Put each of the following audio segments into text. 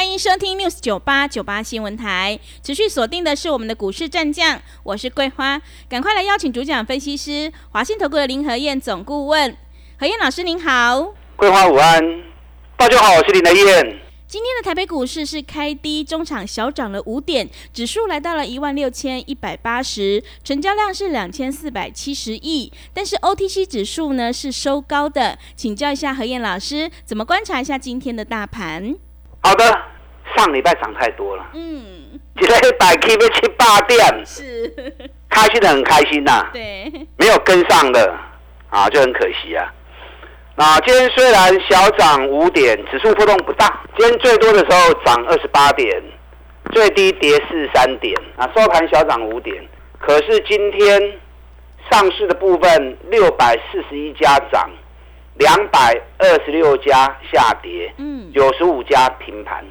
欢迎收听 News 九八九八新闻台，持续锁定的是我们的股市战将，我是桂花，赶快来邀请主讲分析师华信投顾的林和燕总顾问，何燕老师您好，桂花午安，大家好，我是林和燕。今天的台北股市是开低，中场小涨了五点，指数来到了一万六千一百八十，成交量是两千四百七十亿，但是 OTC 指数呢是收高的，请教一下何燕老师，怎么观察一下今天的大盘？好的，上礼拜涨太多了，嗯，今天一百 K 被七八点，是开心的很开心呐，对，没有跟上的啊，就很可惜啊。那今天虽然小涨五点，指数波动不大，今天最多的时候涨二十八点，最低跌四十三点，啊，收盘小涨五点。可是今天上市的部分六百四十一家涨。两百二十六家下跌，嗯，九十五家平盘，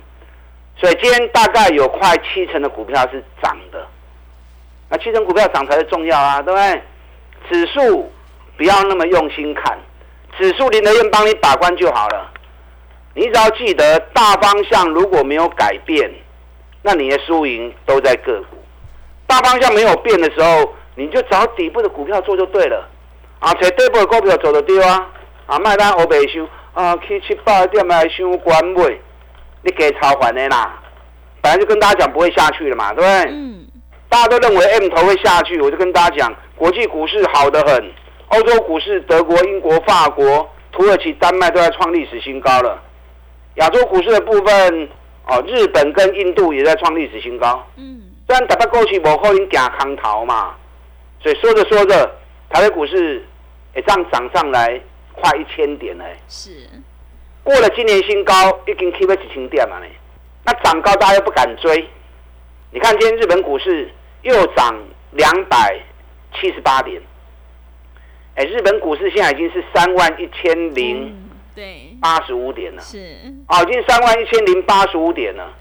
所以今天大概有快七成的股票是涨的。那七成股票涨才是重要啊，对不对？指数不要那么用心看，指数林德燕帮你把关就好了。你只要记得大方向如果没有改变，那你的输赢都在个股。大方向没有变的时候，你就找底部的股票做就对了。啊，找底部的股票走得丢啊。啊，卖单我未收，啊，去七八点来修关买，你给超还的啦。本来就跟大家讲不会下去了嘛，对不对？嗯。大家都认为 M 头会下去，我就跟大家讲，国际股市好得很，欧洲股市，德国、英国、法国、土耳其、丹麦都在创历史新高了。亚洲股市的部分，哦，日本跟印度也在创历史新高。嗯。虽然达到过去无可能假康逃嘛，所以说着说着，台北股市也这样涨上来。快一千点嘞，是过了今年新高，已经 keep 几千点嘛呢？那涨高大家又不敢追。你看今天日本股市又涨两百七十八点，哎，日本股市现在已经是三万一千零对八十五点了，是啊，已经三万一千零八十五点了。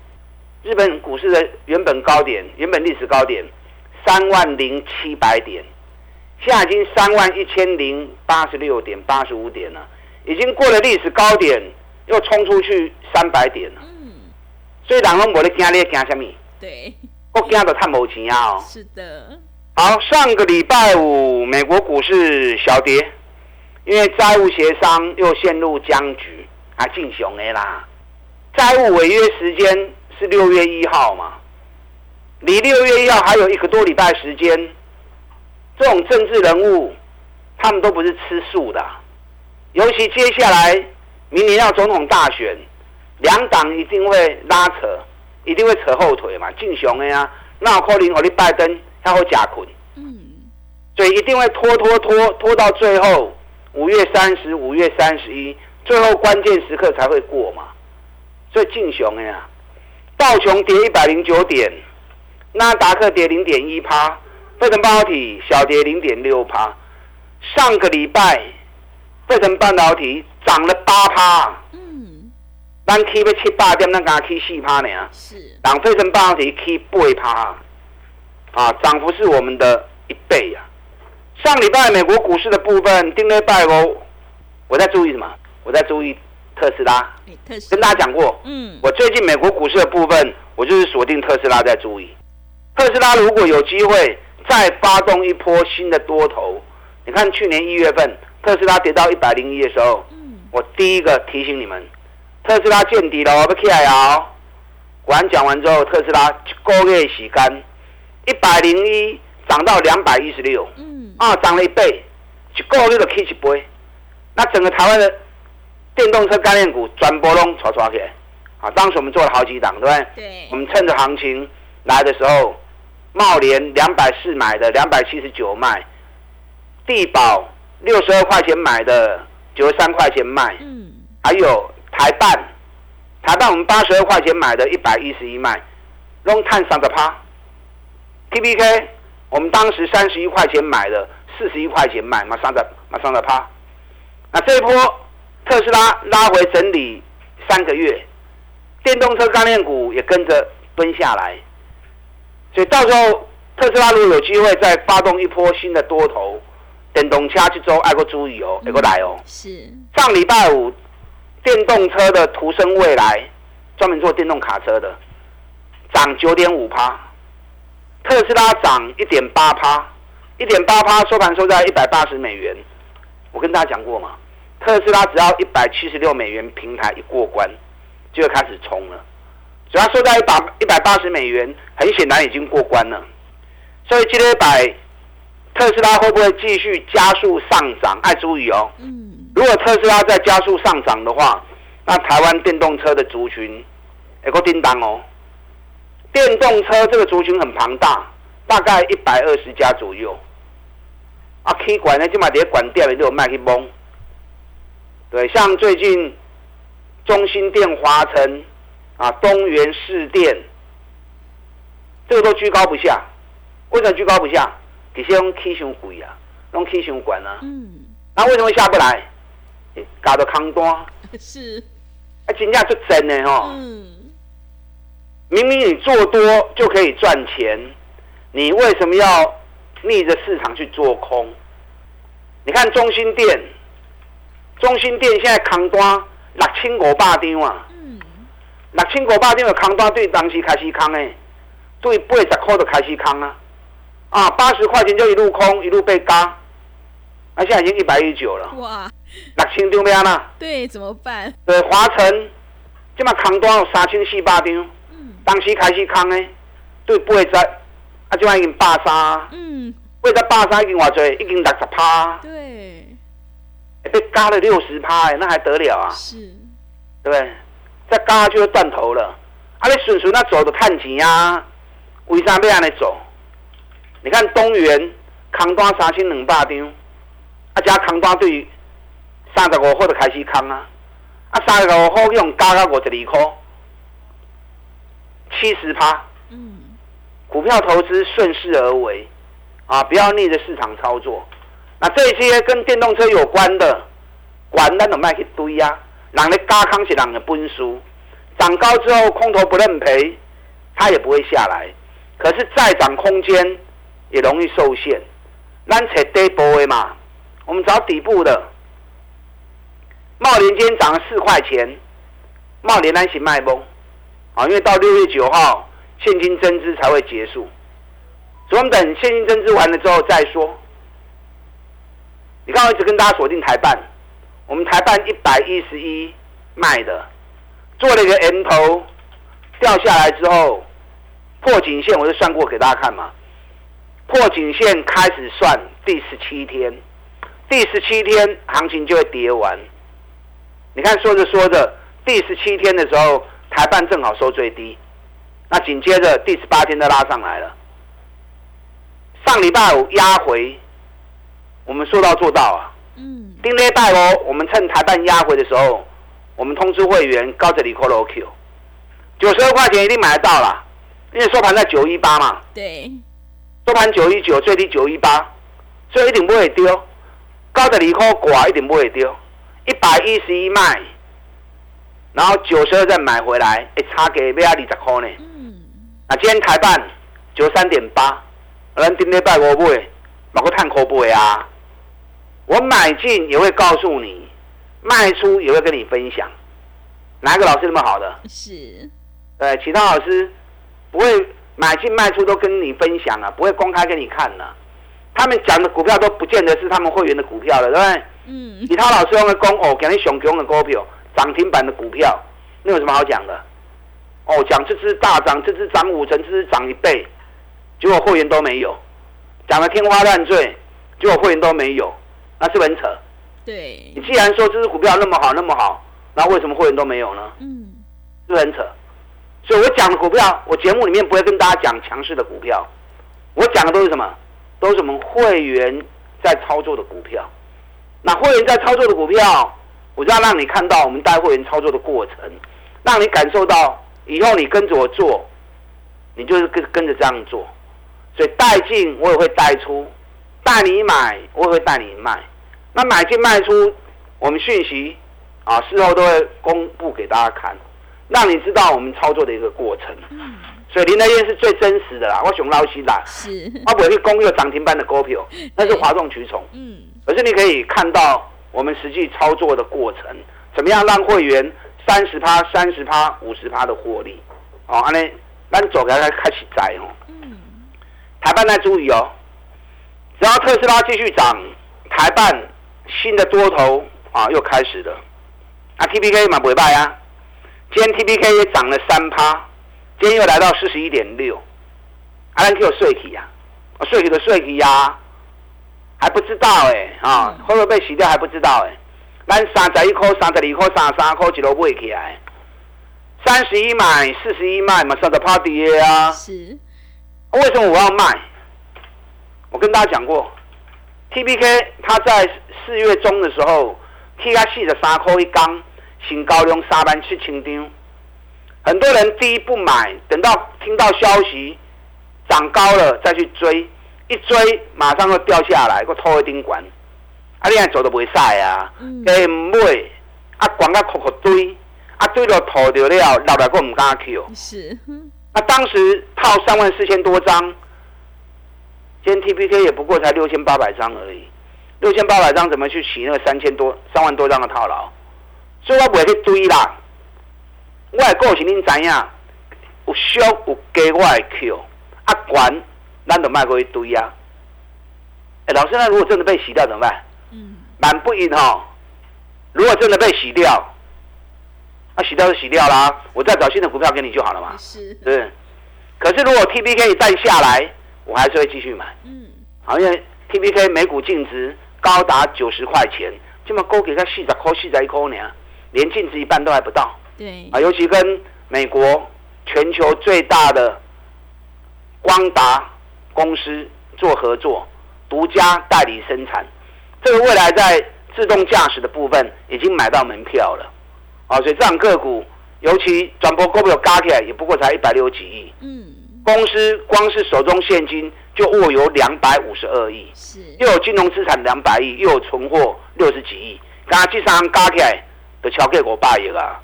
日本股市的原本高点，原本历史高点三万零七百点。现在已经三万一千零八十六点八十五点了，已经过了历史高点，又冲出去三百点了。嗯，所以人拢无咧惊，你惊什么？对，我惊到探无钱啊！哦，是的。好，上个礼拜五美国股市小跌，因为债务协商又陷入僵局，啊，进熊的啦。债务违约时间是六月一号嘛，离六月一号还有一个多礼拜时间。这种政治人物，他们都不是吃素的，尤其接下来明年要总统大选，两党一定会拉扯，一定会扯后腿嘛，竞雄的呀，那可能我的拜登他会假捆，嗯，所以一定会拖拖拖拖到最后五月三十、五月三十一，最后关键时刻才会过嘛，所以竞雄的呀，道琼跌一百零九点，纳达克跌零点一趴。费城半导体小跌零点六趴，上个礼拜费城半导体涨了八趴，嗯，咱 K 要七八点，咱刚 K 四趴呢，是，让费城半导体 K 八趴，啊，涨幅是我们的一倍呀。上礼拜美国股市的部分，丁内拜哦，我在注意什么？我在注意特斯拉，跟大家讲过，嗯，我最近美国股市的部分，我就是锁定特斯拉在注意，特斯拉如果有机会。再发动一波新的多头，你看去年一月份特斯拉跌到一百零一的时候，我第一个提醒你们，特斯拉见底了，要起来哦。果然讲完之后，特斯拉一个月洗干，一百零一涨到两百一十六，啊，涨了一倍，一个月就起一倍。那整个台湾的电动车概念股转波拢炒炒起来，啊，当时我们做了好几档，对不对？对。我们趁着行情来的时候。茂联两百四买的，两百七十九卖；地保六十二块钱买的，九十三块钱卖。嗯，还有台办，台办我们八十二块钱买的，一百一十一卖，拢探三十趴。T P K 我们当时三十一块钱买的，四十一块钱卖，马上在马上在趴。那这一波特斯拉拉回整理三个月，电动车概念股也跟着蹲下来，所以到时候特斯拉如果有机会再发动一波新的多头，电动车这周爱国注意哦，爱国来哦。是上礼拜五，电动车的途胜未来，专门做电动卡车的，涨九点五趴，特斯拉涨一点八趴，一点八趴收盘收在一百八十美元。我跟大家讲过嘛，特斯拉只要一百七十六美元平台一过关，就会开始冲了。只要收在一百一百八十美元，很显然已经过关了。所以今天百特斯拉会不会继续加速上涨？爱注意哦。嗯如果特斯拉再加速上涨的话，那台湾电动车的族群也够叮当哦。电动车这个族群很庞大，大概一百二十家左右。啊，K 管呢，就嘛伫管店里都有卖去蒙。对，像最近中心店、华城啊、东元市电，这个都居高不下。为什么居高不下？其实用 K 伤贵啊，拢起伤管啊。嗯那为什么下不来？搞到空单。是，啊，是真正就真的哦。嗯明明你做多就可以赚钱，你为什么要逆着市场去做空？你看中心店，中心店现在空单六千五百张啊，嗯六千五百张的空单对当时开始空诶，对八十块就开始空啊，啊八十块钱就一路空一路被嘎，啊现在已经一百一十九了，哇六千张要哪？对怎么办？对，华晨，即马空单有三千四百张，嗯当时开始空的，对八十，啊，即马已经八三，嗯八十八三已经偌济，已经六十趴，对会被加了六十趴诶，那还得了啊？是对不对？再加就断头了。啊，你顺顺那走就趁钱啊，为啥要安尼走？你看东元空单三千两百张，啊，加空单对三十五号就开始空啊，啊，三十五号用加到五十二块，七十趴。嗯股票投资顺势而为，啊，不要逆着市场操作。那这些跟电动车有关的，管咱都卖去堆呀、人的加康是人的本输，涨高之后空头不认赔，它也不会下来。可是再涨空间也容易受限。咱找底部的嘛，我们找底部的。茂联今天涨了四块钱，茂联咱是卖崩，啊，因为到六月九号现金增资才会结束，所以我们等现金增资完了之后再说。你看，我一直跟大家锁定台办，我们台办一百一十一卖的，做了一个 M 头，掉下来之后破颈线，我就算过给大家看嘛。破颈线开始算第十七天，第十七天行情就会跌完。你看，说着说着，第十七天的时候，台办正好收最低，那紧接着第十八天就拉上来了。上礼拜五压回，我们说到做到啊。嗯丁礼拜五，我们趁台办压回的时候，我们通知会员高这里 call o Q，九十二块钱一定买得到啦，因为收盘在九一八嘛，对收盘九一九，最低九一八，所以一定不会丢。高的离扣寡一定不会丢，一百一十一卖，然后九十二再买回来，哎，差给要二十块呢。嗯啊今天台办九三点八，咱顶礼拜五买，买个探口买啊。我买进也会告诉你，卖出也会跟你分享。哪个老师那么好的？是呃，其他老师不会买进卖出都跟你分享啊，不会公开给你看啊、他们讲的股票都不见得是他们会员的股票了，对不对？嗯其他老师用的公哦，给你熊熊的股票，涨停板的股票，那有什么好讲的？哦，讲这只大涨，这只涨五成，这只涨一倍，结果会员都没有，讲的天花乱坠，结果会员都没有，那是不是很扯？对你既然说这只股票那么好那么好，那为什么会员都没有呢？嗯是不是很扯？所以我讲的股票，我节目里面不会跟大家讲强势的股票，我讲的都是什么？都是我们会员在操作的股票。那会员在操作的股票，我就要让你看到我们带会员操作的过程，让你感受到以后你跟着我做，你就是跟跟着这样做。所以带进我也会带出，带你买我也会带你卖。那买进卖出，我们讯息啊事后都会公布给大家看，让你知道我们操作的一个过程。嗯。所以林德燕是最真实的啦，我熊捞西啦，是，我不会去攻略涨停板的股票，那是哗众取宠。嗯。可是你可以看到我们实际操作的过程，怎么样让会员三十趴、三十趴、五十趴的获利？哦，安尼，咱走开开开始摘哦。嗯。台办在注意哦，只要特斯拉继续涨，台办新的多头啊又开始了。啊，T P K 嘛不会败啊，今天 T P K 也涨了三趴。今天又来到四十一点六，阿兰 Q 税体呀，税体的税体呀，还不知道哎啊，会不会被洗掉还不知道哎。咱三十一块、三十二块、三十三块一路买起来，三十一买、四十一卖嘛，三十趴跌啊。是。为什么我要卖？我跟大家讲过，T P K 它在四月中的时候，T 加四十三块一缸，新高量三万七千张。很多人第一不买，等到听到消息涨高了再去追，一追马上就掉下来，个拖一丁管。啊，你还走都不会晒啊，给唔买，啊，管个壳壳堆，啊，堆到吐掉了，老来个唔敢去哦。是。那当时套三万四千多张，今天 T P K 也不过才六千八百张而已，六千八百张怎么去洗那三千多、三万多张的套牢？所以我不会去追啦。我的个性恁知影，有小有低我会扣啊管咱就卖过一堆啊。哎，老师，那如果真的被洗掉怎么办？嗯，蛮不赢哈。如果真的被洗掉，那洗掉就洗掉啦，我再找新的股票给你就好了嘛。是，对。可是如果 T B K 再下来，我还是会继续买。嗯，好，因为 T B K 每股净值高达九十块钱，这么高给他四十块、四十一块呢，连净值一半都还不到。对。啊，尤其跟美国全球最大的光达公司做合作，独家代理生产，这个未来在自动驾驶的部分已经买到门票了。啊！所以这样个股，尤其转播股票加起来也不过才一百六十几亿，嗯，公司光是手中现金就握有两百五十二亿，是。又有金融资产两百亿，又有存货六十几亿，加这三加起来都超过五百亿啊！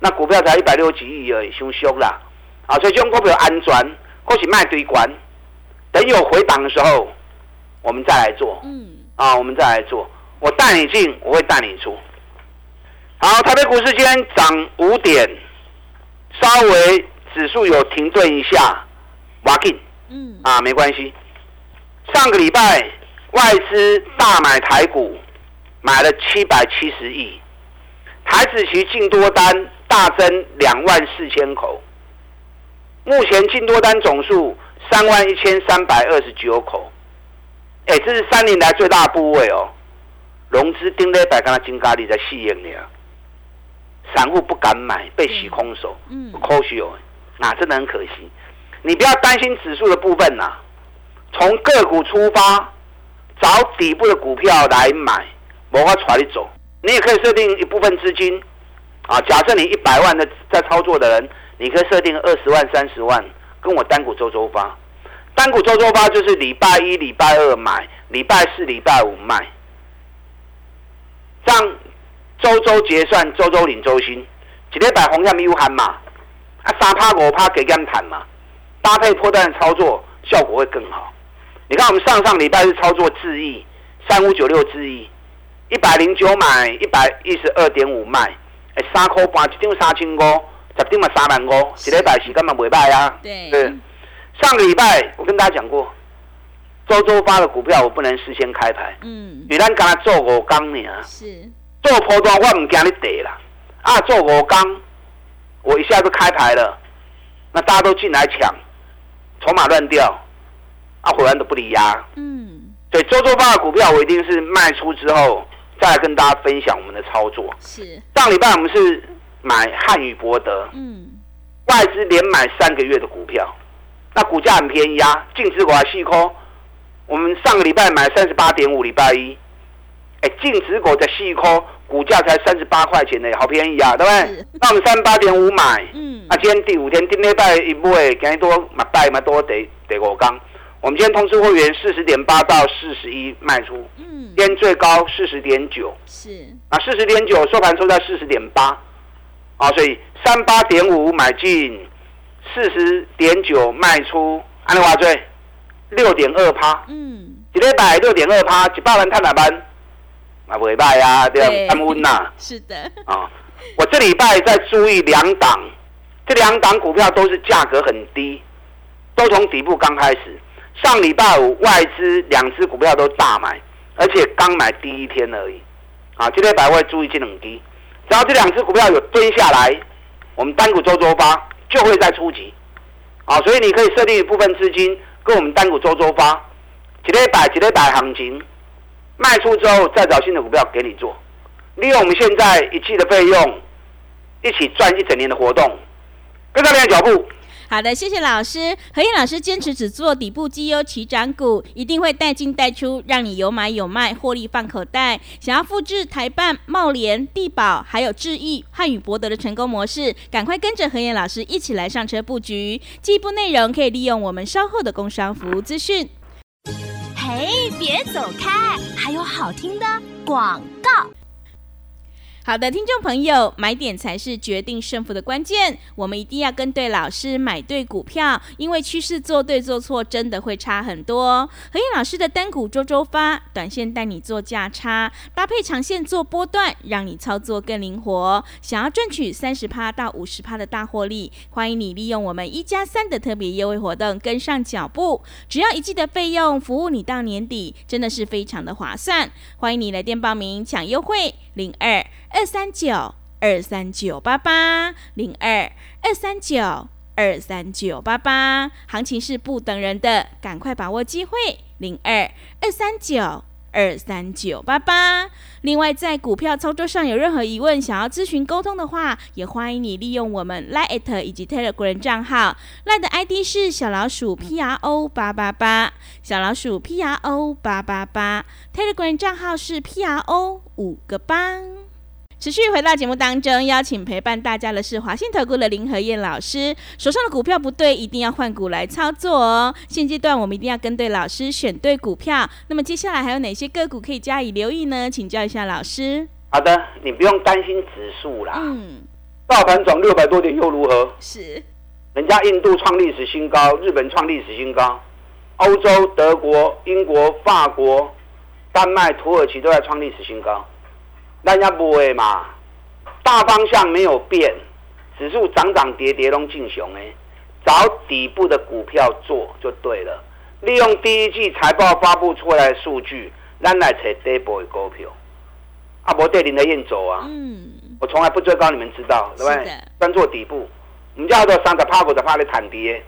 那股票才一百六十几亿而已，凶凶啦，啊，所以这种股票安全，或许卖堆关，等有回档的时候，我们再来做，嗯，啊，我们再来做，我带你进，我会带你出。好，台北股市今天涨五点，稍微指数有停顿一下，挖进，嗯，啊，没关系。上个礼拜外资大买台股，买了七百七十亿，台子期净多单。大增两万四千口，目前净多单总数三万一千三百二十九口，哎，这是三年来最大部位哦。融资盯了一百，跟他金咖喱在吸引你啊，散户不敢买，被洗空手，嗯，可惜哦，那真的很可惜。你不要担心指数的部分呐，从个股出发，找底部的股票来买，我法带你走。你也可以设定一部分资金。啊，假设你一百万的在操作的人，你可以设定二十万、三十万，跟我单股周周发，单股周周发就是礼拜一、礼拜二买，礼拜四、礼拜五卖，这样周周结算，周周领周薪，一礼拜红下咪喊嘛，啊三趴五趴给他们谈嘛，搭配破单操作效果会更好。你看我们上上礼拜是操作智亿三五九六智亿，一百零九买，一百一十二点五卖。哎三块半一张三千五，十张嘛三万五，一礼拜时间嘛袂歹啊。对。上个礼拜我跟大家讲过，周周发的股票我不能事先开牌。嗯。你咱跟他做五缸呢？是。做波段我唔惊你跌啦。啊，做五缸，我一下就开牌了，那大家都进来抢，筹码乱掉，啊，回来都不理压。嗯。所以周周发的股票我一定是卖出之后。再来跟大家分享我们的操作。是上礼拜我们是买汉语博德，嗯，外资连买三个月的股票，那股价很便宜啊，净值股还细抠。我们上个礼拜买三十八点五，礼拜一，哎，净值股在细抠，股价才三十八块钱呢，好便宜啊，对不对？那我们三十八点五买，嗯，那今天第五天，今天拜一买，今天多买拜嘛多得得五缸，我们今天通知会员四十点八到四十一卖出，嗯，今天最高四十点九，是，啊，四十点九收盘收在四十点八，啊，所以三八点五买进，四十点九卖出，安利华最六点二趴，嗯，一礼拜六点二趴，一百万探哪班？啊，不歹啊，对对。啊，安稳呐，是的，啊，我这礼拜在注意两档，这两档股票都是价格很低，都从底部刚开始。上礼拜五外资两只股票都大买，而且刚买第一天而已。啊，今天百位注意这两只，只要这两只股票有蹲下来，我们单股周周发就会再出击。啊，所以你可以设定一部分资金跟我们单股周周发，几礼拜几礼拜行情卖出之后，再找新的股票给你做。利用我们现在一季的费用，一起赚一整年的活动，跟上你的脚步。好的，谢谢老师。何燕老师坚持只做底部绩优起涨股，一定会带进带出，让你有买有卖，获利放口袋。想要复制台办、茂联、地保还有智毅、汉语博德的成功模式，赶快跟着何燕老师一起来上车布局。进一步内容可以利用我们稍后的工商服务资讯。嘿，别走开，还有好听的广告。好的，听众朋友，买点才是决定胜负的关键。我们一定要跟对老师，买对股票，因为趋势做对做错真的会差很多。何燕老师的单股周周发，短线带你做价差，搭配长线做波段，让你操作更灵活。想要赚取三十趴到五十趴的大获利，欢迎你利用我们一加三的特别优惠活动跟上脚步。只要一季的费用，服务你到年底，真的是非常的划算。欢迎你来电报名抢优惠，零二。二三九二三九八八零二二三九二三九八八，行情是不等人的，赶快把握机会。零二二三九二三九八八。另外，在股票操作上有任何疑问，想要咨询沟通的话，也欢迎你利用我们 Line 以及 Telegram 账号。Line 的 ID 是小老鼠 P R O 八八八，小老鼠 P R O 八八八。Telegram 账号是 P R O 五个八。持续回到节目当中，邀请陪伴大家的是华信投顾的林和燕老师。手上的股票不对，一定要换股来操作哦。现阶段我们一定要跟对老师，选对股票。那么接下来还有哪些个股可以加以留意呢？请教一下老师。好的，你不用担心指数啦，嗯，大盘涨六百多点又如何？是，人家印度创历史新高，日本创历史新高，欧洲、德国、英国、法国、丹麦、土耳其都在创历史新高。大家不会嘛？大方向没有变，指数涨涨跌跌拢进熊哎，找底部的股票做就对了。利用第一季财报发布出来的数据，咱来找底部的股票。啊，伯对林的燕走啊，嗯，我从来不追高，你们知道对不对？专做底部，我们叫做三十趴股的趴的产跌，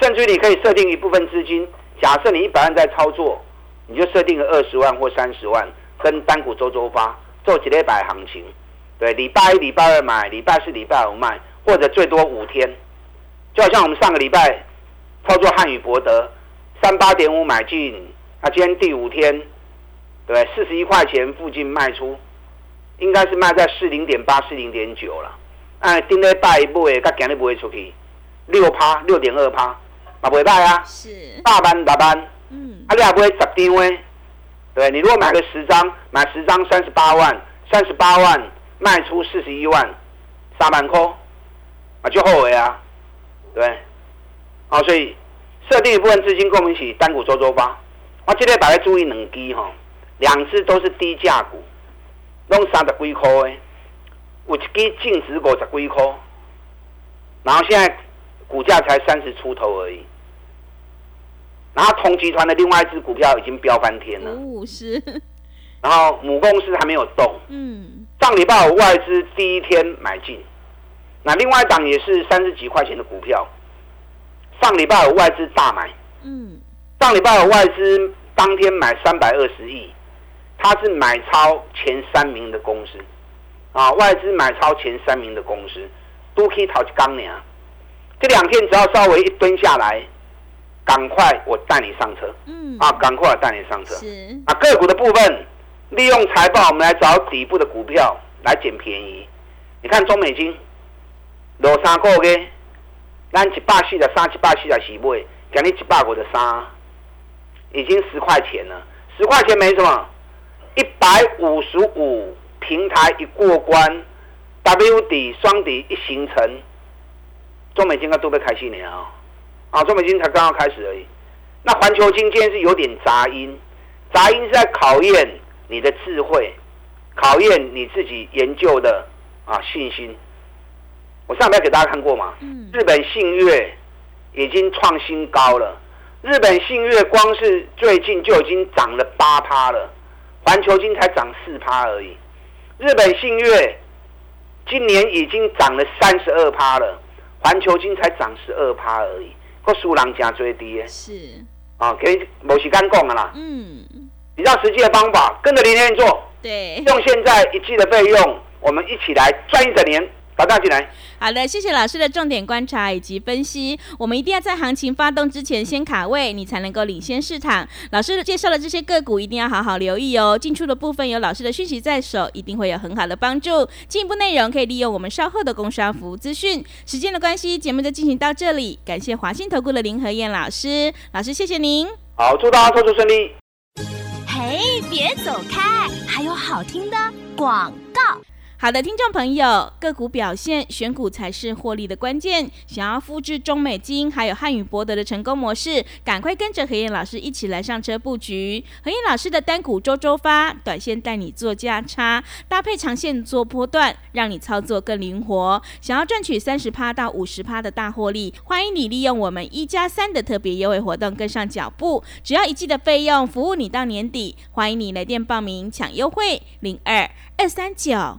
甚至于你可以设定一部分资金，假设你一百万在操作，你就设定个二十万或三十万，跟单股周周发，做几礼拜行情，对，礼拜一、礼拜二买，礼拜四、礼拜五卖，或者最多五天，就好像我们上个礼拜操作汉语博德，三八点五买进，那今天第五天，对，四十一块钱附近卖出。应该是卖在四零点八、四零点九了。哎，顶礼拜买，甲今日卖出去，六趴、六点二趴，嘛袂歹啊。是，大班大班，嗯，啊，你也买十张诶。对，你如果买个十张，买十张三十八万，三十八万卖出四十一万，三万颗，啊，就后悔啊。对，哦，所以设定一部分资金跟我们一起单股周周发。我今天大家注意两支哈，两只都是低价股。拢三十几块诶，有一支净值五十几块，然后现在股价才三十出头而已。然后同集团的另外一只股票已经飙翻天了，五十，然后母公司还没有动。嗯，上礼拜五外资第一天买进，那另外一档也是三十几块钱的股票，上礼拜五外资大买，嗯，上礼拜五外资当天买三百二十亿。它是买超前三名的公司，啊，外资买超前三名的公司，都可以讨钢呢。这两天只要稍微一蹲下来，赶快我带你上车，嗯，啊，赶快我带你上车。是，啊，个股的部分，利用财报我们来找底部的股票来捡便宜。你看中美金，落三个月，咱一百四十三、一百四十四买，给你一百五十三，已经十块钱了，十块钱没什么，一百五十五平台一过关，W 底双底一形成，中美金该都被开心了啊，啊，中美金才刚刚开始而已。那环球金今天是有点杂音，杂音是在考验你的智慧，考验你自己研究的啊信心。我上面给大家看过嘛？嗯，日本信越已经创新高了，日本信越光是最近就已经涨了八趴了，环球金才涨四趴而已。日本信越今年已经涨了三十二趴了，环球金才涨十二趴而已，个输人真最低是，啊，给某时间讲的啦。嗯，比较实际的方法，跟着林天做，对，用现在一季的费用，我们一起来赚一整年。把大进来。好的，谢谢老师的重点观察以及分析。我们一定要在行情发动之前先卡位，你才能够领先市场。老师介绍的这些个股一定要好好留意哦。进出的部分有老师的讯息在手，一定会有很好的帮助。进一步内容可以利用我们稍后的工商服务资讯。时间的关系，节目就进行到这里。感谢华信投顾的林和燕老师，老师谢谢您。好，祝大家操作顺利。嘿，别走开，还有好听的广告。好的，听众朋友，个股表现选股才是获利的关键。想要复制中美金还有汉语博德的成功模式，赶快跟着何燕老师一起来上车布局。何燕老师的单股周周发，短线带你做价差，搭配长线做波段，让你操作更灵活。想要赚取三十趴到五十趴的大获利，欢迎你利用我们一加三的特别优惠活动跟上脚步。只要一季的费用，服务你到年底。欢迎你来电报名抢优惠，零二二三九。